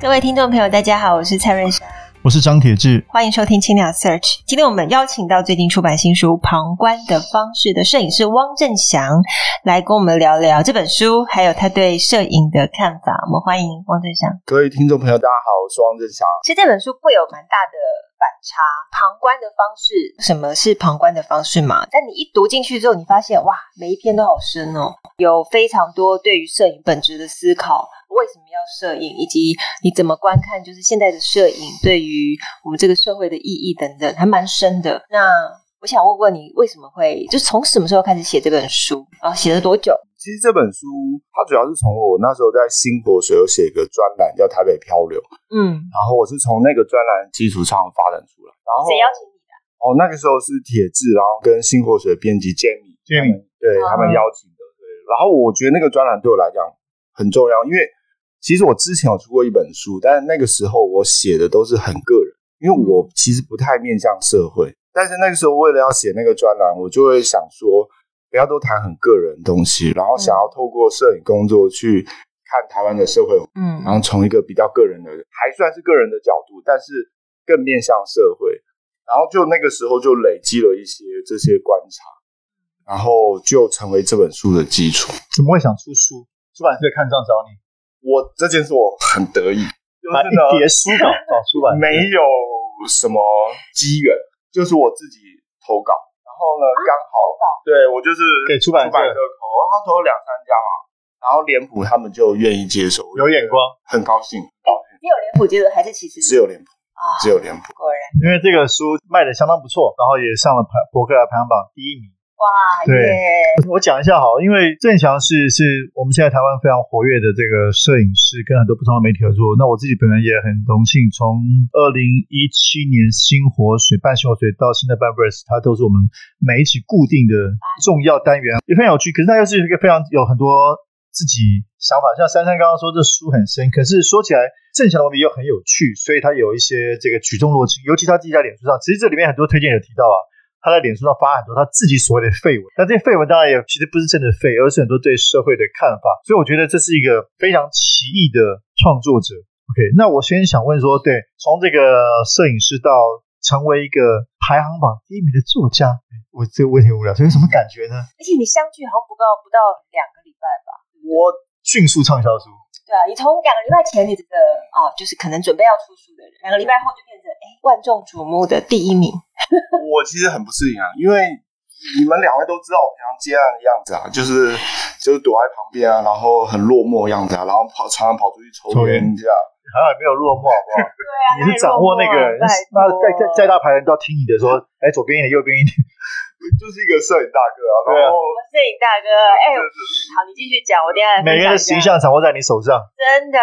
各位听众朋友，大家好，我是蔡瑞霞，我是张铁志，欢迎收听青鸟 Search。今天我们邀请到最近出版新书《旁观的方式》的摄影师汪正祥来跟我们聊聊这本书，还有他对摄影的看法。我们欢迎汪正祥。各位听众朋友，大家好，我是汪正祥。其实这本书会有蛮大的反差，旁观的方式，什么是旁观的方式嘛？但你一读进去之后，你发现哇，每一篇都好深哦，有非常多对于摄影本质的思考。为什么要摄影，以及你怎么观看，就是现在的摄影对于我们这个社会的意义等等，还蛮深的。那我想问问你，为什么会就从什么时候开始写这本书？然后写了多久？其实这本书它主要是从我那时候在新活水有写一个专栏叫《台北漂流》，嗯，然后我是从那个专栏基础上发展出来。然后谁邀请你的？哦，那个时候是铁志，然后跟新活水的编辑 Jamie，Jamie 对、嗯、他们邀请的。对，然后我觉得那个专栏对我来讲很重要，因为。其实我之前有出过一本书，但是那个时候我写的都是很个人，因为我其实不太面向社会。但是那个时候为了要写那个专栏，我就会想说，不要都谈很个人的东西，然后想要透过摄影工作去看台湾的社会，嗯，然后从一个比较个人的，还算是个人的角度，但是更面向社会。然后就那个时候就累积了一些这些观察，然后就成为这本书的基础。怎么会想出书？出版社看上找你？我这件事我很得意，就是一叠书稿找出版，没有什么机缘，就是我自己投稿，然后呢刚好对我就是给出版社投，他投了两三家嘛，然后脸谱他们就愿意接受，有眼光，很高兴。你有脸谱接受还是其实只有脸谱啊？只有脸谱，果然，因为这个书卖的相当不错，然后也上了排博客来排行榜第一名。哇，对，我讲一下好，因为郑强是是我们现在台湾非常活跃的这个摄影师，跟很多不同的媒体合作。那我自己本人也很荣幸，从二零一七年新活水半新活水到现在半 Verse，它都是我们每一期固定的重要单元，也非常有趣。可是它又是一个非常有很多自己想法，像珊珊刚刚说这书很深，可是说起来正祥的文笔又很有趣，所以他有一些这个举重若轻，尤其他自己在脸书上，其实这里面很多推荐有提到啊。他在脸书上发很多他自己所谓的废文，但这些废文当然也其实不是真的废，而是很多对社会的看法。所以我觉得这是一个非常奇异的创作者。OK，那我先想问说，对，从这个摄影师到成为一个排行榜第一名的作家，我这个问题无聊，所以有什么感觉呢？而且你相距好像不到不到两个礼拜吧？我迅速畅销书。对啊，你从两个礼拜前你这个啊，就是可能准备要出书的人，两个礼拜后就变成哎万众瞩目的第一名。我其实很不适应啊，因为你们两位都知道我平常接案的样子啊，就是就是躲在旁边啊，然后很落寞的样子啊，然后跑常常跑出去抽烟这样，好像也没有落寞好不好？对啊，你是掌握那个，那再再再大牌人都要听你的说，哎，左边一点，右边一点。就是一个摄影大哥啊，然后摄影大哥，哎、欸，好，你继续讲，我等下。每个人的形象掌握在你手上，真的。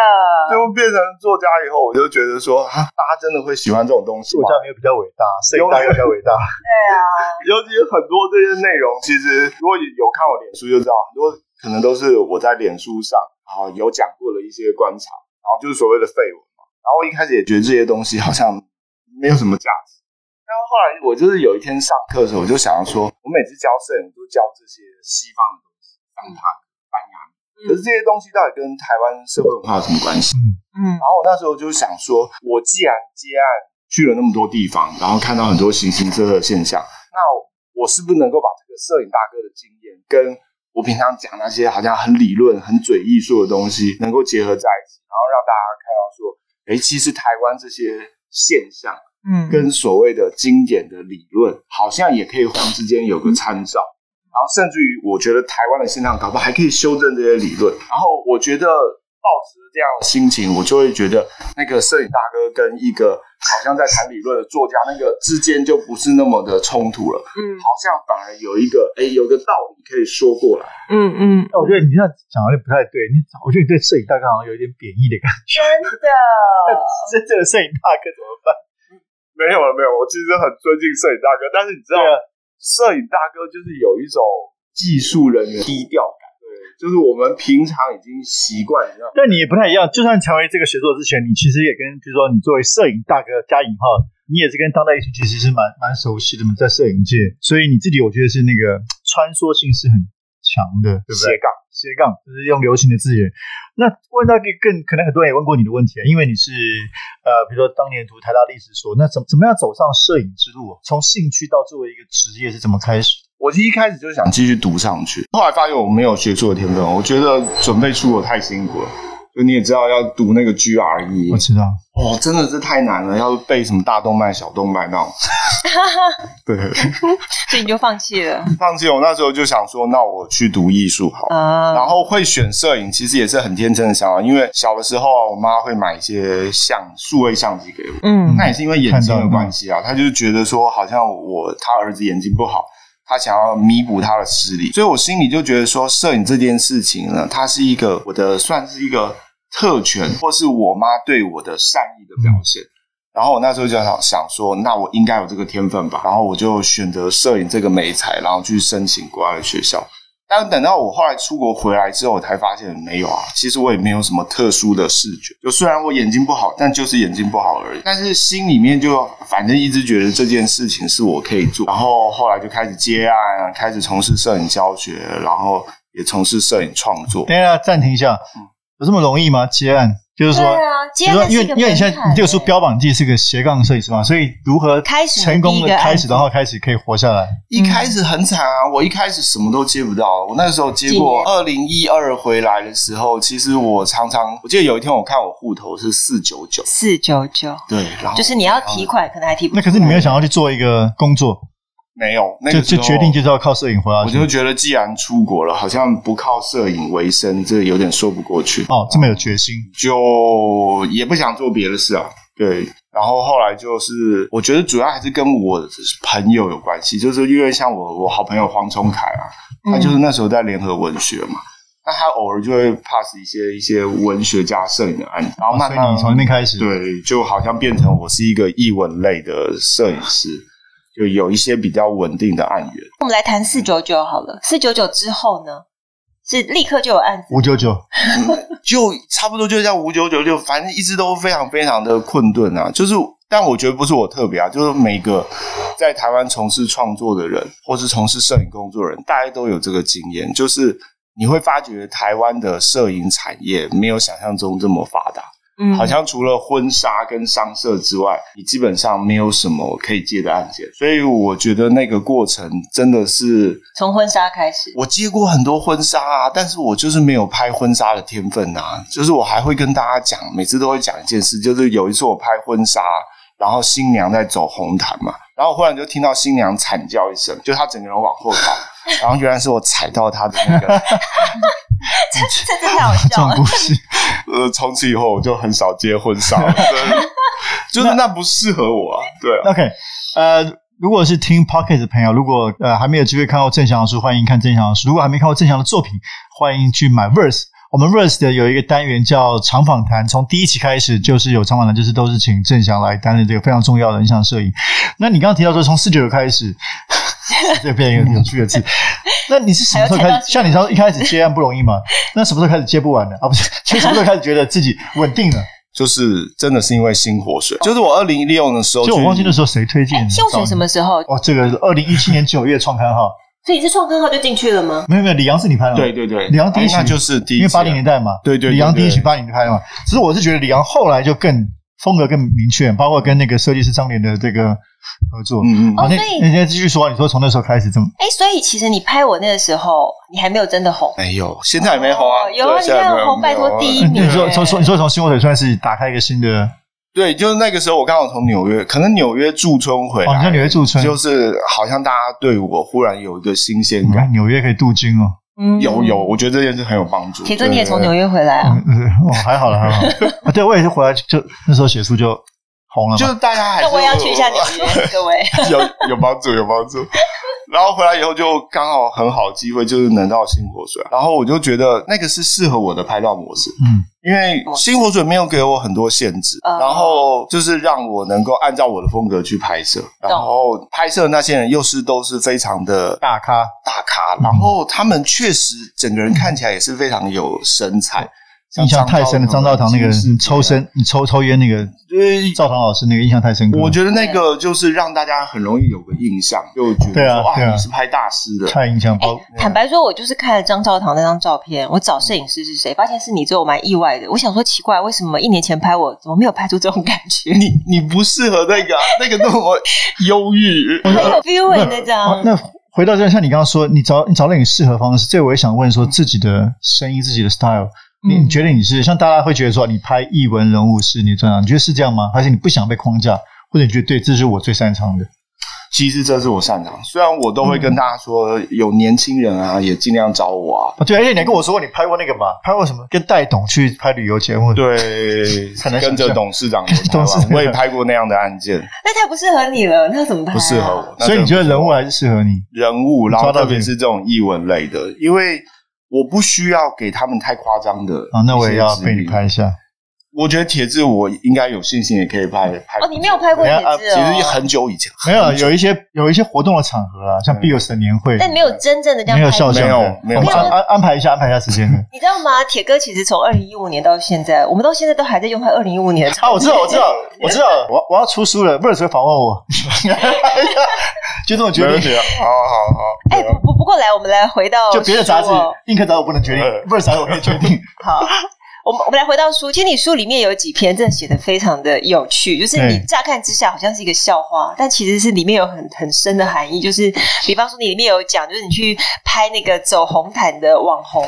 就变成作家以后，我就觉得说，啊，大家真的会喜欢这种东西。作家没有比较伟大，摄影大哥比较伟大。对啊，尤其很多这些内容，其实如果有看我脸书就知道，很多可能都是我在脸书上啊有讲过的一些观察，然后就是所谓的废文嘛。然后我一开始也觉得这些东西好像没有什么价值。然后后来，我就是有一天上课的时候，我就想要说，我每次教摄影都教这些西方的东西，反塔、班牙。可是这些东西到底跟台湾社会文化有什么关系？嗯，然后我那时候就想说，我既然接案去了那么多地方，然后看到很多形形色色的现象，那我是不是能够把这个摄影大哥的经验，跟我平常讲那些好像很理论、很嘴艺术的东西，能够结合在一起，然后让大家看到说，哎，其实台湾这些现象。嗯，跟所谓的经典的理论，好像也可以互相之间有个参照，然后甚至于，我觉得台湾的现象搞不好还可以修正这些理论。然后我觉得，抱持这样的心情，我就会觉得那个摄影大哥跟一个好像在谈理论的作家，那个之间就不是那么的冲突了。嗯，好像反而有一个哎，有个道理可以说过来。嗯嗯，那我觉得你这样讲有点不太对。你我觉得你对摄影大哥好像有一点贬义的感觉。真的？真正的摄影大哥怎么办？没有了，没有。我其实很尊敬摄影大哥，但是你知道，摄影大哥就是有一种技术人员低调感。对就是我们平常已经习惯，你知道，但你也不太一样。就算成为这个学作之前，你其实也跟，比如说你作为摄影大哥加引号，你也是跟当代艺术其实是蛮蛮熟悉的嘛，在摄影界，所以你自己我觉得是那个穿梭性是很强的，对不对？斜杠斜杠，就是用流行的字眼。那问到一个更可能很多人也问过你的问题，因为你是呃，比如说当年读台大历史所，那怎怎么样走上摄影之路？从兴趣到作为一个职业是怎么开始？我一开始就想继续读上去，后来发现我没有学术的天分，我觉得准备出国太辛苦了。就你也知道，要读那个 GRE，我知道，哦，真的是太难了，要背什么大动脉、小动脉那种。对，所以你就放弃了？放弃。我那时候就想说，那我去读艺术好。Uh... 然后会选摄影，其实也是很天真的想法，因为小的时候我妈会买一些相数位相机给我。嗯，那也是因为眼睛的关系啊，她就是觉得说，好像我她儿子眼睛不好。他想要弥补他的视力，所以我心里就觉得说，摄影这件事情呢，它是一个我的算是一个特权，或是我妈对我的善意的表现。然后我那时候就想想说，那我应该有这个天分吧。然后我就选择摄影这个美材，然后去申请国外的学校。但等到我后来出国回来之后，我才发现没有啊。其实我也没有什么特殊的视觉，就虽然我眼睛不好，但就是眼睛不好而已。但是心里面就反正一直觉得这件事情是我可以做。然后后来就开始接案，开始从事摄影教学，然后也从事摄影创作。等一下，暂停一下，嗯，有这么容易吗？接案？就是说，因为因为你现在你这个书标榜自己是个斜杠设计师嘛，所以如何开始成功的开始，然后开始可以活下来？一开始很惨啊，我一开始什么都接不到。我那时候接过二零一二回来的时候，其实我常常，我记得有一天我看我户头是四九九，四九九，对，然后就是你要提款，可能还提不。那可是你没有想要去做一个工作。没有，那个就就决定就是要靠摄影回来。我就觉得，既然出国了，好像不靠摄影为生，这有点说不过去。哦，这么有决心，就也不想做别的事啊。对，然后后来就是，我觉得主要还是跟我的朋友有关系，就是因为像我，我好朋友黄崇凯啊，他就是那时候在联合文学嘛，那、嗯、他偶尔就会 pass 一些一些文学家摄影的案子，然后慢慢、哦、从那边开始，对，就好像变成我是一个艺文类的摄影师。就有一些比较稳定的案源。我们来谈四九九好了。四九九之后呢，是立刻就有案子。五九九，就差不多就像五九九六，反正一直都非常非常的困顿啊。就是，但我觉得不是我特别啊，就是每个在台湾从事创作的人，或是从事摄影工作的人，大家都有这个经验，就是你会发觉台湾的摄影产业没有想象中这么发达。嗯，好像除了婚纱跟商社之外，你基本上没有什么可以接的案件，所以我觉得那个过程真的是从婚纱开始。我接过很多婚纱啊，但是我就是没有拍婚纱的天分啊。就是我还会跟大家讲，每次都会讲一件事，就是有一次我拍婚纱，然后新娘在走红毯嘛，然后忽然就听到新娘惨叫一声，就她整个人往后跑，然后原来是我踩到她的那个。这这这太好笑了。呃，从此以后我就很少接婚纱了，就是那不适合我啊。对啊，OK，呃，如果是听 Podcast 的朋友，如果呃还没有机会看过郑翔的书，欢迎看郑翔的书；如果还没看过郑翔的作品，欢迎去买 Verse。我们 Verse 的有一个单元叫长访谈，从第一期开始就是有长访谈，就是都是请郑翔来担任这个非常重要的人像摄影。那你刚刚提到说从四九九开始。这变一个有趣的字。那你是什么时候开始？像你说一开始接案不容易吗？那什么时候开始接不完的？啊，不是，就什么时候开始觉得自己稳定了？就是真的是因为新火水。就是我二零一六的时候，就我忘记那时候谁推荐。新火水什么时候？哦，这个二零一七年九月创刊号。所以你是创刊号就进去了吗？没有没有，李阳是你拍的吗？对对对，李阳第一期就是第一，因为八零年代嘛。对对，李阳第一期八零年拍的嘛。只是我是觉得李阳后来就更。风格更明确，包括跟那个设计师张莲的这个合作。嗯嗯。哦，所以你先继续说，你说从那时候开始这么？哎，所以其实你拍我那个时候，你还没有真的红。没有，现在还没红啊。有啊，现在红，拜托第一名。你说从从你说从新火腿算是打开一个新的。对，就是那个时候我刚好从纽约，可能纽约驻村回来。哦，你在纽约驻村，就是好像大家对我忽然有一个新鲜感。纽约可以镀金哦。嗯，有有，我觉得这件事很有帮助。铁哥，你也从纽约回来啊？嗯，哦，还好了，还好。啊，对，我也是回来就那时候写书就红了，就是大家还是。那我也要去一下纽约，各位。有有帮助，有帮助。然后回来以后就刚好很好机会，就是能到新火水。然后我就觉得那个是适合我的拍照模式，嗯，因为新火水没有给我很多限制，嗯、然后就是让我能够按照我的风格去拍摄。然后拍摄的那些人又是都是非常的大咖大咖，然后他们确实整个人看起来也是非常有神采。印象太深了张兆堂那个，你抽身，你抽抽烟那个，对，照堂老师那个印象太深刻。我觉得那个就是让大家很容易有个印象，就觉得说啊，你是拍大师的，太印象。坦白说，我就是看了张兆堂那张照片，我找摄影师是谁，发现是你之后，我蛮意外的。我想说奇怪，为什么一年前拍我，怎么没有拍出这种感觉？你你不适合那个，那个那么忧郁，很有 feel 那张。那回到这，像你刚刚说，你找你找了你适合方式，这我也想问说，自己的声音，自己的 style。你觉得你是像大家会觉得说，你拍译文人物是你这样，你觉得是这样吗？还是你不想被框架，或者你觉得对，这是我最擅长的？其实这是我擅长，虽然我都会跟大家说，有年轻人啊，也尽量找我啊。对，而且你还跟我说过你拍过那个嘛？拍过什么？跟戴董去拍旅游节目？对，跟着董事长，董事长，我也拍过那样的案件。那太不适合你了，那怎么办？不适合我，所以你觉得人物还是适合你？人物，然后特别是这种译文类的，因为。我不需要给他们太夸张的啊，那我也要被你拍一下。我觉得铁志我应该有信心也可以拍拍。哦，你没有拍过铁志哦？其实很久以前没有，有一些有一些活动的场合啊，像 Bios 的年会，但没有真正的这样，没有肖像，没有没有安安安排一下，安排一下时间。你知道吗？铁哥其实从二零一五年到现在，我们到现在都还在用他二零一五年的。啊，我知道，我知道，我知道，我我要出书了，不是说访问我，就这种决定。好好好。哎，不不不过来，我们来回到就别的杂志，印刻杂志我不能决定，不是杂志我可以决定。好。我们我们来回到书，其实你书里面有几篇真的写的非常的有趣，就是你乍看之下好像是一个笑话，但其实是里面有很很深的含义。就是比方说你里面有讲，就是你去拍那个走红毯的网红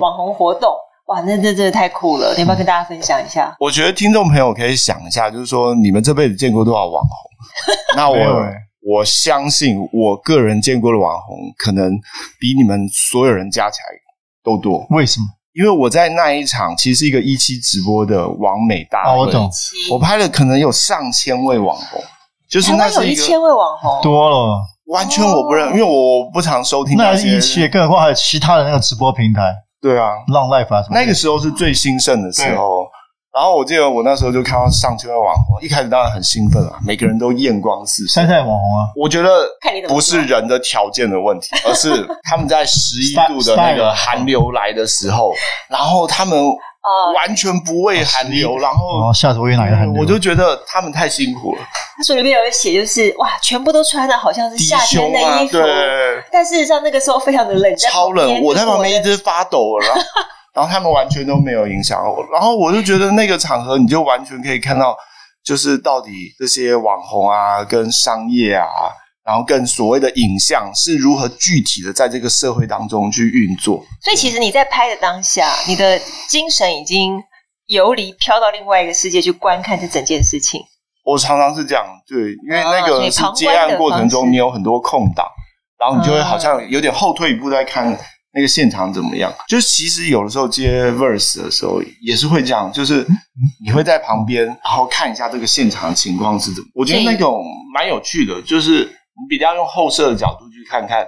网红活动，哇，那那真的太酷了！你要不要跟大家分享一下？我觉得听众朋友可以想一下，就是说你们这辈子见过多少网红？那我我相信我个人见过的网红，可能比你们所有人加起来都多。为什么？因为我在那一场其实是一个一期直播的完美大会，哦，我懂，我拍了可能有上千位网红，就是那是一千位网红。多了，完全我不认，因为我不常收听那些，那一期，更何况还有其他的那个直播平台，对啊，浪 life 啊什么，那个时候是最兴盛的时候。然后我记得我那时候就看到上千位网红，一开始当然很兴奋啊，每个人都艳光四射。山寨网红啊，我觉得不是人的条件的问题，而是 他们在十一度的那个寒流来的时候，然后他们完全不畏寒流，然后吓死我以为哪个寒流，我就觉得他们太辛苦了。他书里面有一写，就是哇，全部都穿的好像是夏天的衣服，对，但事实上那个时候非常的冷，超冷，我在旁边一直发抖了。然后他们完全都没有影响我，然后我就觉得那个场合，你就完全可以看到，就是到底这些网红啊，跟商业啊，然后跟所谓的影像是如何具体的在这个社会当中去运作。所以其实你在拍的当下，你的精神已经游离飘到另外一个世界去观看这整件事情。我常常是这样，对，因为那个是接案过程中，你有很多空档，然后你就会好像有点后退一步在看。那个现场怎么样？就是其实有的时候接 verse 的时候也是会这样，就是你会在旁边，然后看一下这个现场情况是怎么。我觉得那种蛮有趣的，就是你比较用后设的角度去看看，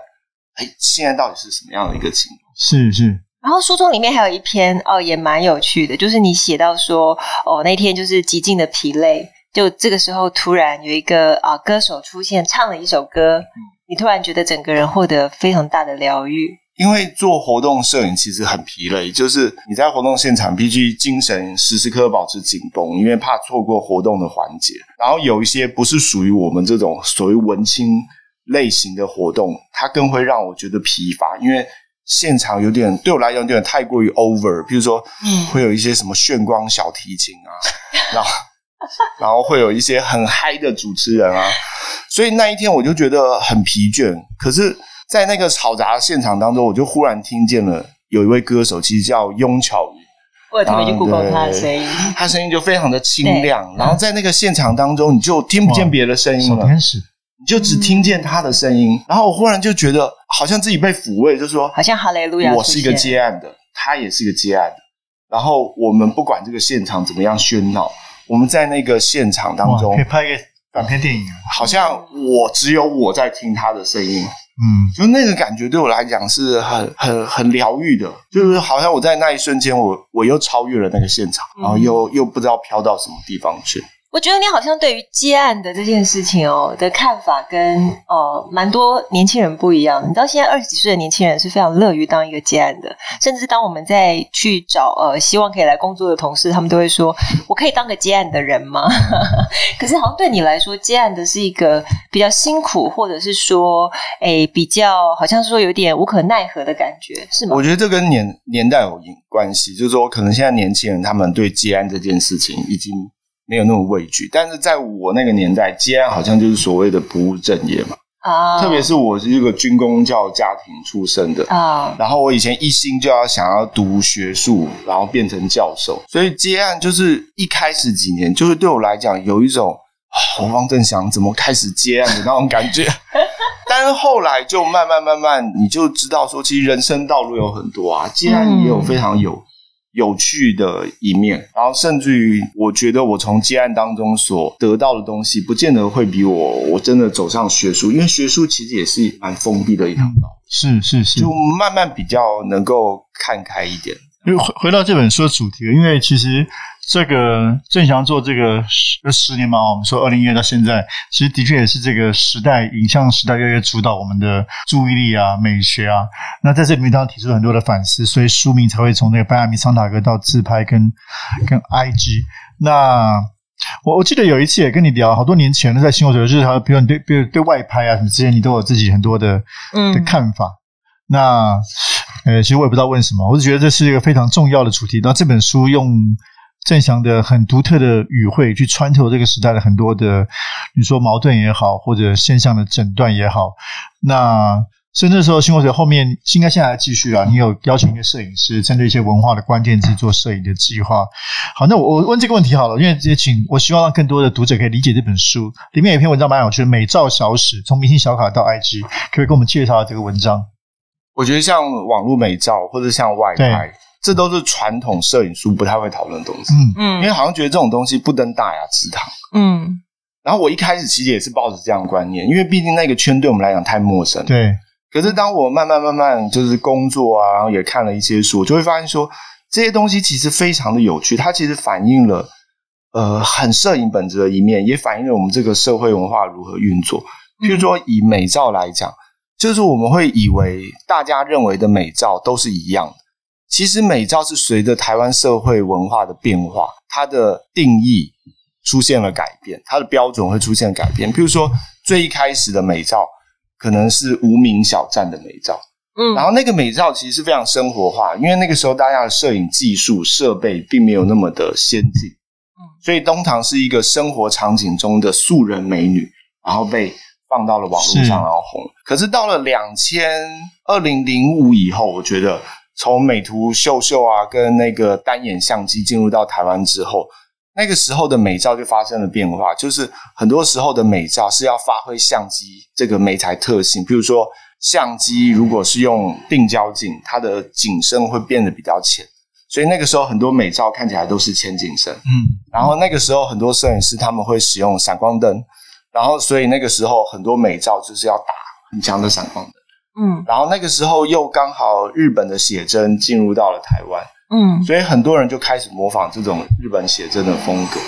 哎，现在到底是什么样的一个情况？是是。然后书中里面还有一篇哦，也蛮有趣的，就是你写到说哦，那天就是极尽的疲累，就这个时候突然有一个啊歌手出现，唱了一首歌，你突然觉得整个人获得非常大的疗愈。因为做活动摄影其实很疲累，就是你在活动现场必须精神时时刻保持紧绷，因为怕错过活动的环节。然后有一些不是属于我们这种所谓文青类型的活动，它更会让我觉得疲乏，因为现场有点对我来讲有点太过于 over。比如说，会有一些什么炫光小提琴啊，然 后然后会有一些很嗨的主持人啊，所以那一天我就觉得很疲倦。可是。在那个嘈杂的现场当中，我就忽然听见了有一位歌手，其实叫雍巧瑜。我有特别去 Google 他的声音，他声音就非常的清亮。然后在那个现场当中，你就听不见别的声音了，你就只听见他的声音。然后我忽然就觉得，好像自己被抚慰，就是说，好像哈利路亚，我是一个接案的，他也是一个接案的。然后我们不管这个现场怎么样喧闹，我们在那个现场当中可以拍一个短片电影，好像我只有我在听他的声音。嗯，就那个感觉对我来讲是很很很疗愈的，就是好像我在那一瞬间，我我又超越了那个现场，然后又又不知道飘到什么地方去。我觉得你好像对于接案的这件事情哦的看法跟哦蛮多年轻人不一样。你知道现在二十几岁的年轻人是非常乐于当一个接案的，甚至当我们在去找呃希望可以来工作的同事，他们都会说：“我可以当个接案的人吗？” 可是好像对你来说，接案的是一个比较辛苦，或者是说，诶比较好像是说有点无可奈何的感觉，是吗？我觉得这跟年年代有关系，就是说可能现在年轻人他们对接案这件事情已经。没有那么畏惧，但是在我那个年代，接案好像就是所谓的不务正业嘛。啊，特别是我是一个军工教家庭出身的啊，然后我以前一心就要想要读学术，然后变成教授，所以接案就是一开始几年，就是对我来讲有一种啊，汪正想怎么开始接案的那种感觉。但是后来就慢慢慢慢，你就知道说，其实人生道路有很多啊，接案也有非常有。有趣的一面，然后甚至于，我觉得我从接案当中所得到的东西，不见得会比我我真的走上学术，因为学术其实也是蛮封闭的一条道，是是是，就慢慢比较能够看开一点。因为回回到这本书的主题，因为其实。这个郑翔做这个十十年嘛，我们说二零一二到现在，其实的确也是这个时代影像时代越来越主导我们的注意力啊、美学啊。那在这里面当然提出很多的反思，所以书名才会从那个班亚明桑塔格到自拍跟跟 IG。那我我记得有一次也跟你聊，好多年前呢，在新闻水就是他，比如你对比如对外拍啊什么之间，你都有自己很多的嗯的看法。那呃，其实我也不知道问什么，我是觉得这是一个非常重要的主题。那这本书用。正祥的很独特的语汇去穿透这个时代的很多的，你说矛盾也好，或者现象的诊断也好，那甚至说新活水后面应该现在还继续啊，你有邀请一个摄影师针对一些文化的关键字做摄影的计划。好，那我我问这个问题好了，因为也请我希望让更多的读者可以理解这本书里面有一篇文章蛮有趣的，美照小史从明星小卡到 IG，可不可以跟我们介绍下这个文章？我觉得像网络美照或者像外拍。这都是传统摄影书不太会讨论的东西，嗯嗯，因为好像觉得这种东西不登大雅之堂，嗯。然后我一开始其实也是抱着这样的观念，因为毕竟那个圈对我们来讲太陌生，对。可是当我慢慢慢慢就是工作啊，然后也看了一些书，就会发现说这些东西其实非常的有趣，它其实反映了呃很摄影本质的一面，也反映了我们这个社会文化如何运作。譬如说以美照来讲，就是我们会以为大家认为的美照都是一样的。其实美照是随着台湾社会文化的变化，它的定义出现了改变，它的标准会出现改变。譬如说，最一开始的美照可能是无名小站的美照，嗯，然后那个美照其实是非常生活化，因为那个时候大家的摄影技术设备并没有那么的先进，嗯，所以东堂是一个生活场景中的素人美女，然后被放到了网络上，然后红。可是到了两千二零零五以后，我觉得。从美图秀秀啊，跟那个单眼相机进入到台湾之后，那个时候的美照就发生了变化。就是很多时候的美照是要发挥相机这个美材特性，比如说相机如果是用定焦镜，它的景深会变得比较浅，所以那个时候很多美照看起来都是浅景深。嗯，然后那个时候很多摄影师他们会使用闪光灯，然后所以那个时候很多美照就是要打很强的闪光灯。嗯，然后那个时候又刚好日本的写真进入到了台湾，嗯，所以很多人就开始模仿这种日本写真的风格。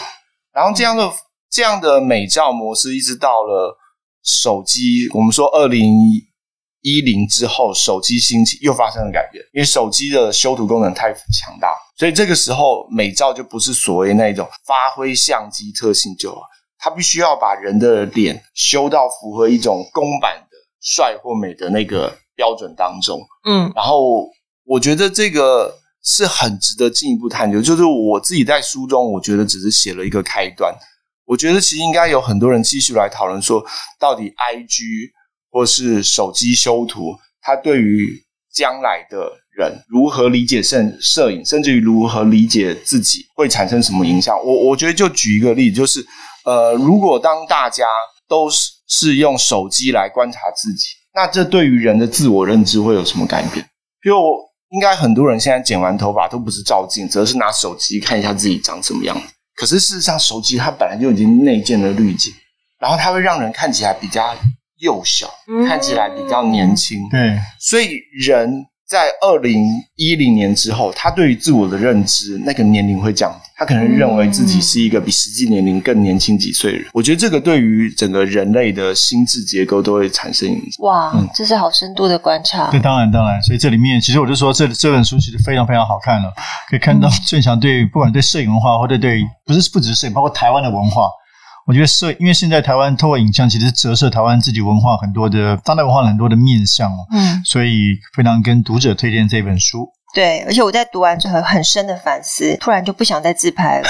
然后这样的这样的美照模式，一直到了手机，我们说二零一零之后，手机兴起又发生了改变，因为手机的修图功能太强大，所以这个时候美照就不是所谓那种发挥相机特性就好，它必须要把人的脸修到符合一种公版。帅或美的那个标准当中，嗯，然后我觉得这个是很值得进一步探究。就是我自己在书中，我觉得只是写了一个开端。我觉得其实应该有很多人继续来讨论说，到底 IG 或是手机修图，它对于将来的人如何理解摄摄影，甚至于如何理解自己，会产生什么影响？我我觉得就举一个例子，就是呃，如果当大家都是是用手机来观察自己，那这对于人的自我认知会有什么改变？比如我应该很多人现在剪完头发都不是照镜，而是拿手机看一下自己长什么样子。可是事实上，手机它本来就已经内建了滤镜，然后它会让人看起来比较幼小，嗯、看起来比较年轻。对，所以人。在二零一零年之后，他对于自我的认知，那个年龄会降低。他可能认为自己是一个比实际年龄更年轻几岁的人。我觉得这个对于整个人类的心智结构都会产生影响。哇，嗯、这是好深度的观察。对，当然当然。所以这里面，其实我就说，这这本书其实非常非常好看了，可以看到正祥对不管对摄影文化，或者对不是不只是摄影，包括台湾的文化。我觉得摄，因为现在台湾透过影像，其实折射台湾自己文化很多的当代文化很多的面向哦，嗯，所以非常跟读者推荐这本书。对，而且我在读完之后很深的反思，突然就不想再自拍了。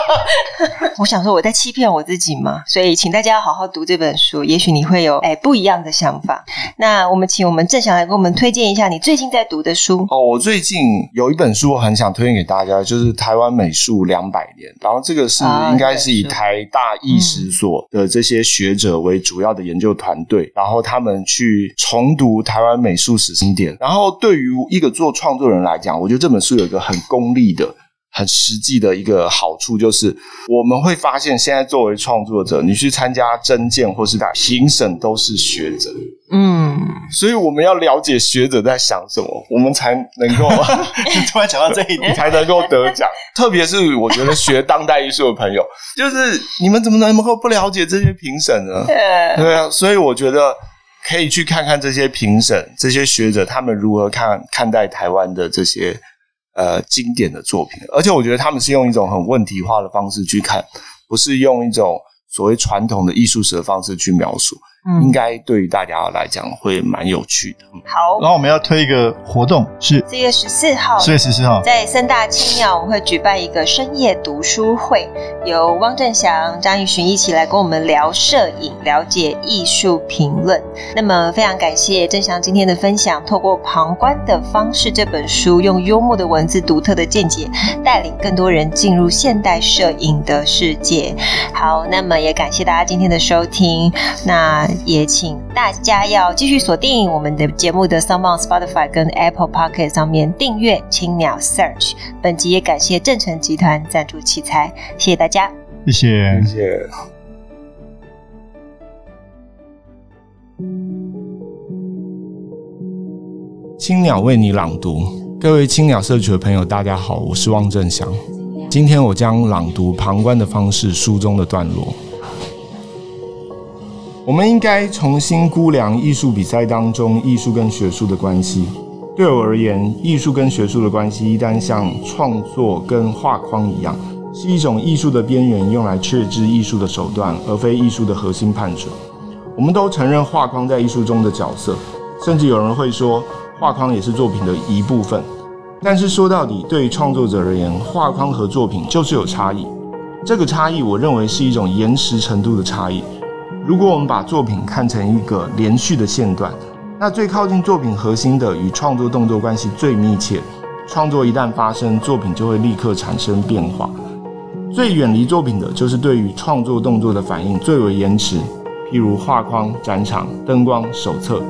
我想说我在欺骗我自己嘛？所以请大家要好好读这本书，也许你会有哎不一样的想法。那我们请我们郑翔来给我们推荐一下你最近在读的书。哦，我最近有一本书我很想推荐给大家，就是《台湾美术两百年》，然后这个是应该是以台大艺史所的这些学者为主要的研究团队，嗯、然后他们去重读台湾美术史经典。然后对于一个做创创作人来讲，我觉得这本书有一个很功利的、很实际的一个好处，就是我们会发现，现在作为创作者，你去参加征件或是打评审，都是学者。嗯，所以我们要了解学者在想什么，我们才能够 突然讲到这一点，才能够得奖。特别是我觉得学当代艺术的朋友，就是你们怎么能够不了解这些评审呢？对啊，所以我觉得。可以去看看这些评审、这些学者他们如何看看待台湾的这些呃经典的作品，而且我觉得他们是用一种很问题化的方式去看，不是用一种所谓传统的艺术史的方式去描述。嗯，应该对于大家来讲会蛮有趣的。好，然后我们要推一个活动，是四月十四号，四月十四号在三大青鸟，我们会举办一个深夜读书会，由汪正祥、张玉寻一起来跟我们聊摄影，了解艺术评论。那么非常感谢正祥今天的分享，透过旁观的方式这本书，用幽默的文字、独特的见解，带领更多人进入现代摄影的世界。好，那么也感谢大家今天的收听。那也请大家要继续锁定我们的节目的 SoundOn Spotify 跟 Apple Podcast 上面订阅青鸟 Search。本集也感谢正成集团赞助器材，谢谢大家，谢谢，谢谢。青鸟为你朗读，各位青鸟社区的朋友，大家好，我是汪正祥。今天我将朗读《旁观的方式》书中的段落。我们应该重新估量艺术比赛当中艺术跟学术的关系。对我而言，艺术跟学术的关系一旦像创作跟画框一样，是一种艺术的边缘，用来确知艺术的手段，而非艺术的核心判准。我们都承认画框在艺术中的角色，甚至有人会说画框也是作品的一部分。但是说到底，对于创作者而言，画框和作品就是有差异。这个差异，我认为是一种延迟程度的差异。如果我们把作品看成一个连续的线段，那最靠近作品核心的与创作动作关系最密切，创作一旦发生，作品就会立刻产生变化；最远离作品的，就是对于创作动作的反应最为延迟，譬如画框、展场、灯光、手册，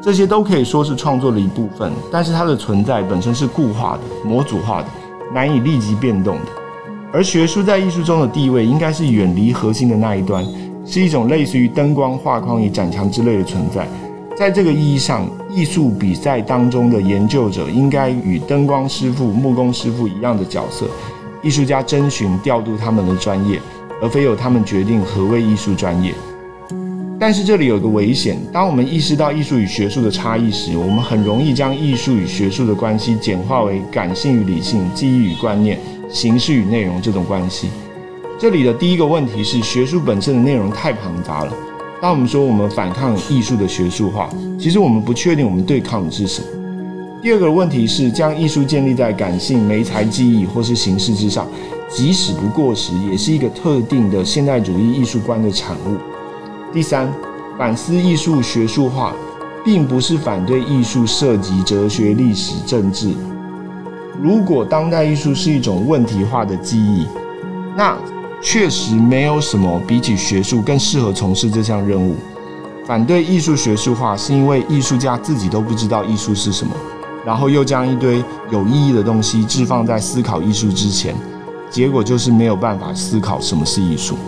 这些都可以说是创作的一部分，但是它的存在本身是固化的、模组化的，难以立即变动的。而学术在艺术中的地位，应该是远离核心的那一端。是一种类似于灯光、画框与展墙之类的存在。在这个意义上，艺术比赛当中的研究者应该与灯光师傅、木工师傅一样的角色。艺术家征询、调度他们的专业，而非由他们决定何谓艺术专业。但是这里有个危险：当我们意识到艺术与学术的差异时，我们很容易将艺术与学术的关系简化为感性与理性、记忆与观念、形式与内容这种关系。这里的第一个问题是，学术本身的内容太庞杂了。当我们说我们反抗艺术的学术化，其实我们不确定我们对抗的是什么。第二个问题是，将艺术建立在感性、媒材、记忆或是形式之上，即使不过时，也是一个特定的现代主义艺术观的产物。第三，反思艺术学术化，并不是反对艺术涉及哲学、历史、政治。如果当代艺术是一种问题化的记忆，那确实没有什么比起学术更适合从事这项任务。反对艺术学术化，是因为艺术家自己都不知道艺术是什么，然后又将一堆有意义的东西置放在思考艺术之前，结果就是没有办法思考什么是艺术。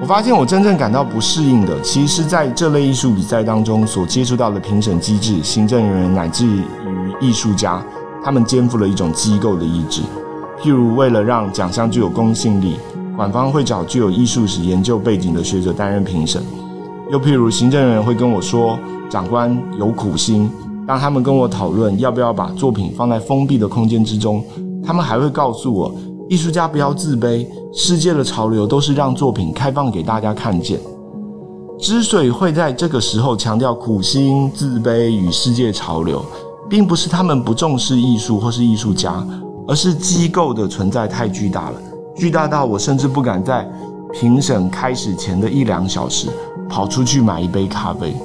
我发现我真正感到不适应的，其实是在这类艺术比赛当中所接触到的评审机制、行政人员乃至于艺术家，他们肩负了一种机构的意志。譬如，为了让奖项具有公信力，馆方会找具有艺术史研究背景的学者担任评审。又譬如，行政人员会跟我说：“长官有苦心。”当他们跟我讨论要不要把作品放在封闭的空间之中，他们还会告诉我：“艺术家不要自卑，世界的潮流都是让作品开放给大家看见。”之所以会在这个时候强调苦心、自卑与世界潮流，并不是他们不重视艺术或是艺术家，而是机构的存在太巨大了，巨大到我甚至不敢在评审开始前的一两小时。跑出去买一杯咖啡。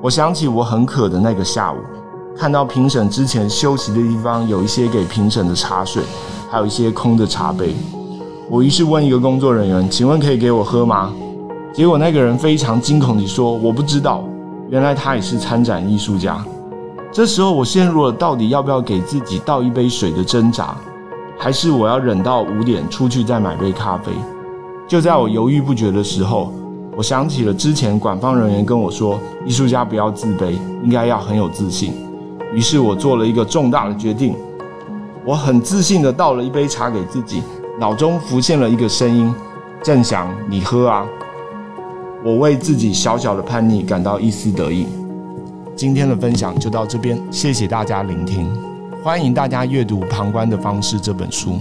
我想起我很渴的那个下午，看到评审之前休息的地方有一些给评审的茶水，还有一些空的茶杯。我于是问一个工作人员：“请问可以给我喝吗？”结果那个人非常惊恐地说：“我不知道。”原来他也是参展艺术家。这时候我陷入了到底要不要给自己倒一杯水的挣扎，还是我要忍到五点出去再买杯咖啡？就在我犹豫不决的时候。我想起了之前馆方人员跟我说，艺术家不要自卑，应该要很有自信。于是我做了一个重大的决定，我很自信地倒了一杯茶给自己，脑中浮现了一个声音：“正祥，你喝啊！”我为自己小小的叛逆感到一丝得意。今天的分享就到这边，谢谢大家聆听，欢迎大家阅读《旁观的方式》这本书。